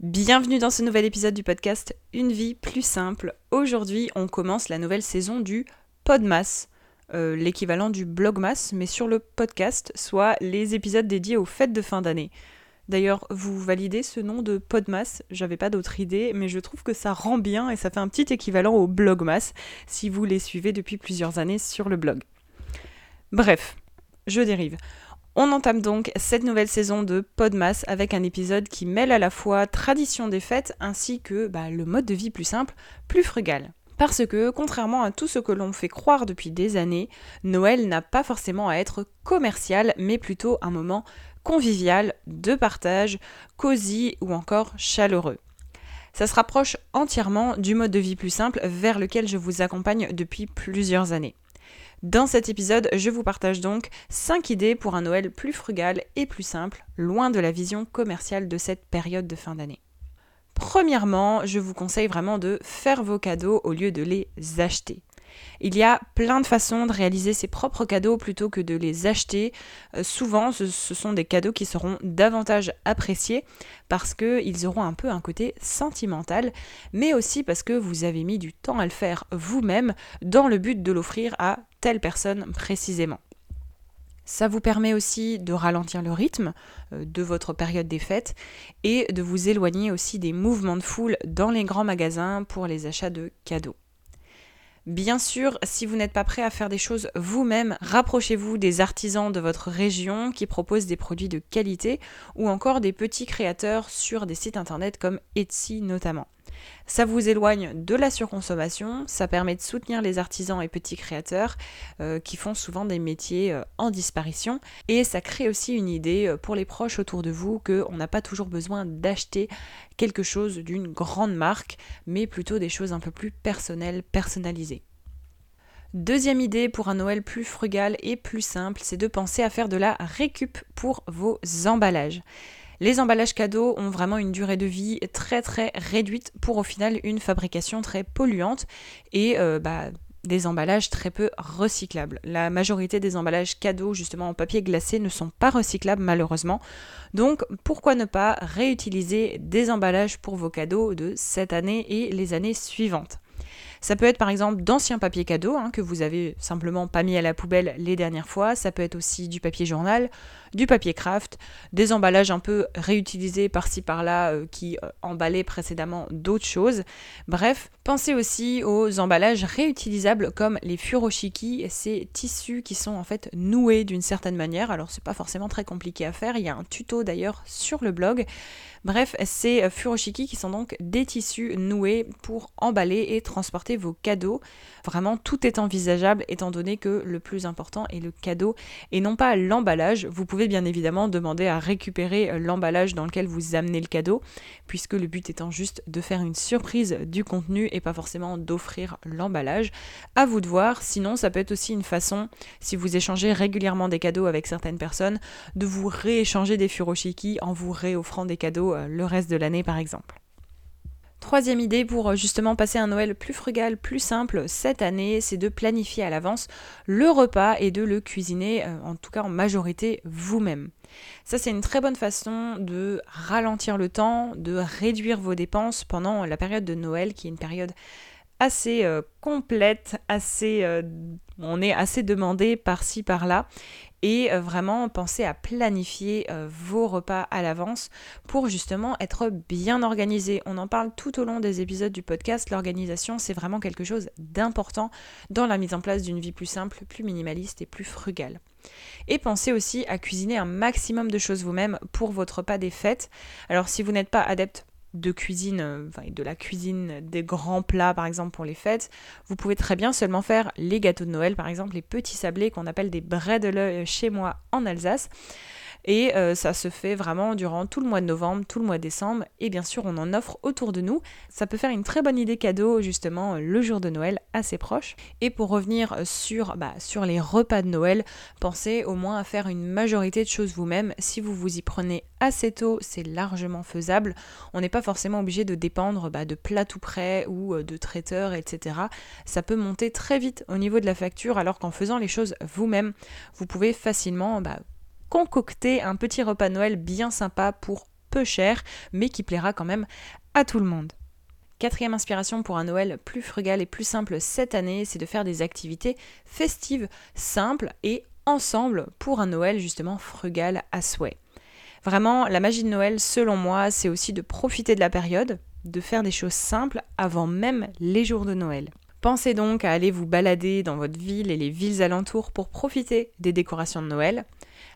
Bienvenue dans ce nouvel épisode du podcast Une vie plus simple. Aujourd'hui, on commence la nouvelle saison du Podmas, euh, l'équivalent du Blogmas, mais sur le podcast, soit les épisodes dédiés aux fêtes de fin d'année. D'ailleurs, vous validez ce nom de Podmas, j'avais pas d'autre idée, mais je trouve que ça rend bien et ça fait un petit équivalent au Blogmas si vous les suivez depuis plusieurs années sur le blog. Bref, je dérive. On entame donc cette nouvelle saison de Podmas avec un épisode qui mêle à la fois tradition des fêtes ainsi que bah, le mode de vie plus simple, plus frugal. Parce que, contrairement à tout ce que l'on fait croire depuis des années, Noël n'a pas forcément à être commercial, mais plutôt un moment convivial, de partage, cosy ou encore chaleureux. Ça se rapproche entièrement du mode de vie plus simple vers lequel je vous accompagne depuis plusieurs années. Dans cet épisode, je vous partage donc 5 idées pour un Noël plus frugal et plus simple, loin de la vision commerciale de cette période de fin d'année. Premièrement, je vous conseille vraiment de faire vos cadeaux au lieu de les acheter. Il y a plein de façons de réaliser ses propres cadeaux plutôt que de les acheter. Euh, souvent, ce, sont des cadeaux qui seront davantage appréciés parce qu'ils auront un peu un côté sentimental, mais aussi parce que vous avez mis du temps à le faire vous-même dans le but de l'offrir à telle personne précisément. Ça vous permet aussi de ralentir le rythme euh, de votre période des fêtes et de vous éloigner aussi des mouvements de foule dans les grands magasins pour les achats de cadeaux. Bien sûr, si vous n'êtes pas prêt à faire des choses vous-même, rapprochez-vous des artisans de votre région qui proposent des produits de qualité ou encore des petits créateurs sur des sites internet comme Etsy notamment. Ça vous éloigne de la surconsommation, ça permet de soutenir les artisans et petits créateurs euh, qui font souvent des métiers euh, en disparition et ça crée aussi une idée euh, pour les proches autour de vous qu'on n'a pas toujours besoin d'acheter quelque chose d'une grande marque, mais plutôt des choses un peu plus personnelles, personnalisées. Deuxième idée pour un Noël plus frugal et plus simple, c'est de penser à faire de la récup pour vos emballages. Les emballages cadeaux ont vraiment une durée de vie très très réduite pour au final une fabrication très polluante et euh, bah, des emballages très peu recyclables. La majorité des emballages cadeaux justement en papier glacé ne sont pas recyclables malheureusement. Donc pourquoi ne pas réutiliser des emballages pour vos cadeaux de cette année et les années suivantes? Ça peut être par exemple d'anciens papiers cadeaux hein, que vous avez simplement pas mis à la poubelle les dernières fois. Ça peut être aussi du papier journal, du papier craft, des emballages un peu réutilisés par-ci par-là euh, qui euh, emballaient précédemment d'autres choses. Bref, pensez aussi aux emballages réutilisables comme les furoshiki, ces tissus qui sont en fait noués d'une certaine manière. Alors c'est pas forcément très compliqué à faire, il y a un tuto d'ailleurs sur le blog. Bref, ces euh, furoshiki qui sont donc des tissus noués pour emballer et transporter vos cadeaux. Vraiment, tout est envisageable étant donné que le plus important est le cadeau et non pas l'emballage. Vous pouvez bien évidemment demander à récupérer euh, l'emballage dans lequel vous amenez le cadeau, puisque le but étant juste de faire une surprise du contenu et pas forcément d'offrir l'emballage. À vous de voir, sinon ça peut être aussi une façon, si vous échangez régulièrement des cadeaux avec certaines personnes, de vous rééchanger des furoshiki en vous réoffrant des cadeaux euh, le reste de l'année par exemple. Troisième idée pour euh, justement passer un Noël plus frugal, plus simple cette année, c'est de planifier à l'avance le repas et de le cuisiner, euh, en tout cas en majorité vous-même. Ça c'est une très bonne façon de ralentir le temps, de réduire vos dépenses pendant la période de Noël qui est une période assez complète, assez on est assez demandé par-ci par-là et euh, vraiment penser à planifier euh, vos repas à l'avance pour justement être bien organisé. On en parle tout au long des épisodes du podcast. L'organisation, c'est vraiment quelque chose d'important dans la mise en place d'une vie plus simple, plus minimaliste et plus frugale. Et pensez aussi à cuisiner un maximum de choses vous-même pour votre repas des fêtes. Alors si vous n'êtes pas adepte de cuisine, euh, de la cuisine des grands plats par exemple pour les fêtes, vous pouvez très bien seulement faire les gâteaux de Noël, par exemple les petits sablés qu'on appelle des bredele chez moi en Alsace. Et euh, ça se fait vraiment durant tout le mois de novembre, tout le mois de décembre. Et bien sûr, on en offre autour de nous. Ça peut faire une très bonne idée cadeau, justement, le jour de Noël assez proche. Et pour revenir sur, bah, sur les repas de Noël, pensez au moins à faire une majorité de choses vous-même. Si vous vous y prenez assez tôt, c'est largement faisable. On n'est pas forcément obligé de dépendre bah, de plats tout prêts ou euh, de traiteurs, etc. Ça peut monter très vite au niveau de la facture, alors qu'en faisant les choses vous-même, vous pouvez facilement bah, concocter un petit repas Noël bien sympa pour peu cher, mais qui plaira quand même à tout le monde. Quatrième inspiration pour un Noël plus frugal et plus simple cette année, c'est de faire des activités festives, simples et ensemble pour un Noël justement frugal à souhait. Vraiment, la magie de Noël, selon moi, c'est aussi de profiter de la période, de faire des choses simples avant même les jours de Noël. Pensez donc à aller vous balader dans votre ville et les villes alentours pour profiter des décorations de Noël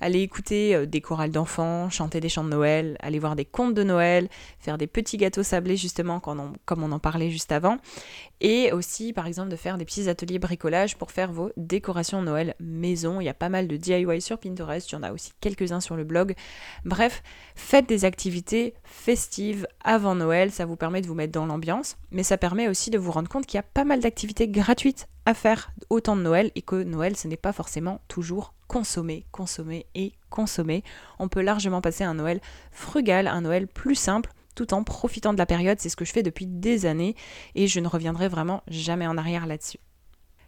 aller écouter euh, des chorales d'enfants, chanter des chants de Noël, aller voir des contes de Noël, faire des petits gâteaux sablés justement comme on en parlait juste avant, et aussi par exemple de faire des petits ateliers bricolage pour faire vos décorations Noël maison. Il y a pas mal de DIY sur Pinterest, il y en a aussi quelques-uns sur le blog. Bref, faites des activités festives avant Noël, ça vous permet de vous mettre dans l'ambiance, mais ça permet aussi de vous rendre compte qu'il y a pas mal d'activités gratuites à faire au temps de Noël et que Noël ce n'est pas forcément toujours consommer, consommer et consommer. On peut largement passer un Noël frugal, un Noël plus simple, tout en profitant de la période. C'est ce que je fais depuis des années et je ne reviendrai vraiment jamais en arrière là-dessus.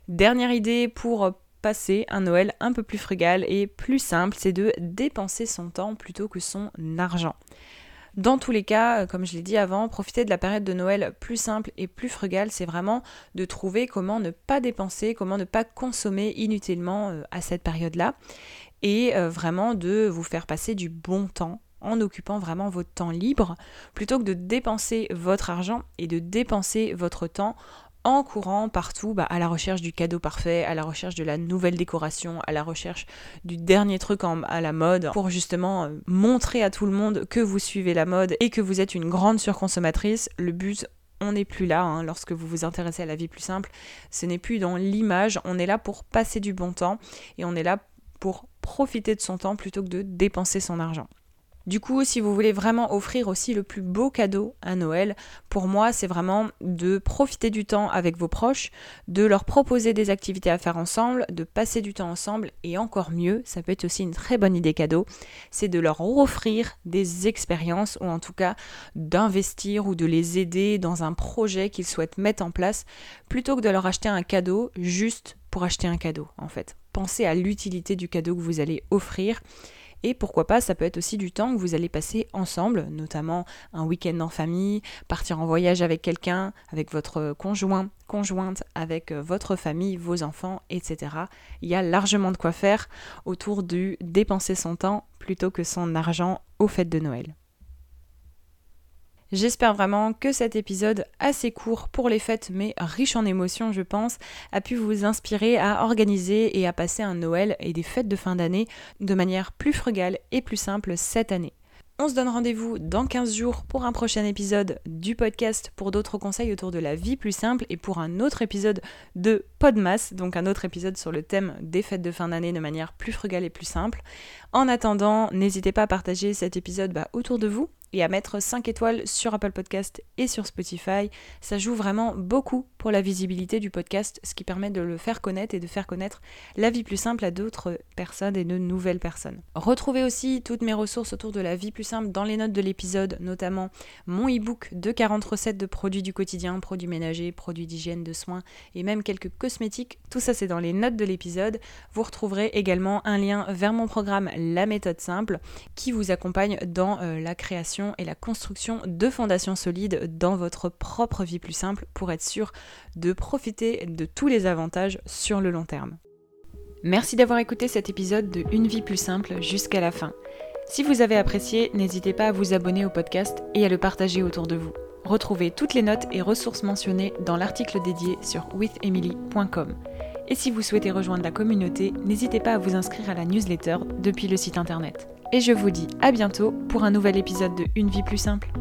Dernière idée pour passer un Noël un peu plus frugal et plus simple, c'est de dépenser son temps plutôt que son argent. Dans tous les cas, euh, comme je l'ai dit avant, profiter de la période de Noël plus simple et plus frugale, c'est vraiment de trouver comment ne pas dépenser, comment ne pas consommer inutilement euh, à cette période-là, et euh, vraiment de vous faire passer du bon temps en occupant vraiment votre temps libre, plutôt que de dépenser votre argent et de dépenser votre temps en courant partout bah, à la recherche du cadeau parfait, à la recherche de la nouvelle décoration, à la recherche du dernier truc à la mode, pour justement euh, montrer à tout le monde que vous suivez la mode et que vous êtes une grande surconsommatrice. Le but, on n'est plus là hein, lorsque vous vous intéressez à la vie plus simple. Ce n'est plus dans l'image, on est là pour passer du bon temps et on est là pour profiter de son temps plutôt que de dépenser son argent. Du coup, si vous voulez vraiment offrir aussi le plus beau cadeau à Noël, pour moi, c'est vraiment de profiter du temps avec vos proches, de leur proposer des activités à faire ensemble, de passer du temps ensemble, et encore mieux, ça peut être aussi une très bonne idée cadeau, c'est de leur offrir des expériences, ou en tout cas d'investir ou de les aider dans un projet qu'ils souhaitent mettre en place, plutôt que de leur acheter un cadeau juste pour acheter un cadeau, en fait. Pensez à l'utilité du cadeau que vous allez offrir et pourquoi pas, ça peut être aussi du temps que vous allez passer ensemble, notamment un week-end en famille, partir en voyage avec quelqu'un, avec votre conjoint, conjointe, avec euh, votre famille, vos enfants, etc. Il y a largement de quoi faire autour du dépenser son temps plutôt que son argent aux fêtes de Noël. J'espère vraiment que cet épisode assez court pour les fêtes mais riche en émotions je pense a pu vous inspirer à organiser et à passer un Noël et des fêtes de fin d'année de manière plus frugale et plus simple cette année. On se donne rendez-vous dans 15 jours pour un prochain épisode du podcast pour d'autres conseils autour de la vie plus simple et pour un autre épisode de Podmas, donc un autre épisode sur le thème des fêtes de fin d'année de manière plus frugale et plus simple. En attendant, n'hésitez pas à partager cet épisode bah, autour de vous et à mettre 5 étoiles sur Apple Podcast et sur Spotify. Ça joue vraiment beaucoup pour la visibilité du podcast, ce qui permet de le faire connaître et de faire connaître la vie plus simple à d'autres personnes et de nouvelles personnes. Retrouvez aussi toutes mes ressources autour de la vie plus simple dans les notes de l'épisode, notamment mon e-book de 40 recettes de produits du quotidien, produits ménagers, produits d'hygiène, de soins et même quelques cosmétiques. Tout ça c'est dans les notes de l'épisode. Vous retrouverez également un lien vers mon programme La méthode simple qui vous accompagne dans euh, la création et la construction de fondations solides dans votre propre vie plus simple pour être sûr de profiter de tous les avantages sur le long terme. Merci d'avoir écouté cet épisode de Une vie plus simple jusqu'à la fin. Si vous avez apprécié, n'hésitez pas à vous abonner au podcast et à le partager autour de vous. Retrouvez toutes les notes et ressources mentionnées dans l'article dédié sur withemily.com. Et si vous souhaitez rejoindre la communauté, n'hésitez pas à vous inscrire à la newsletter depuis le site internet et je vous dis à bientôt pour un nouvel épisode de Une vie plus simple.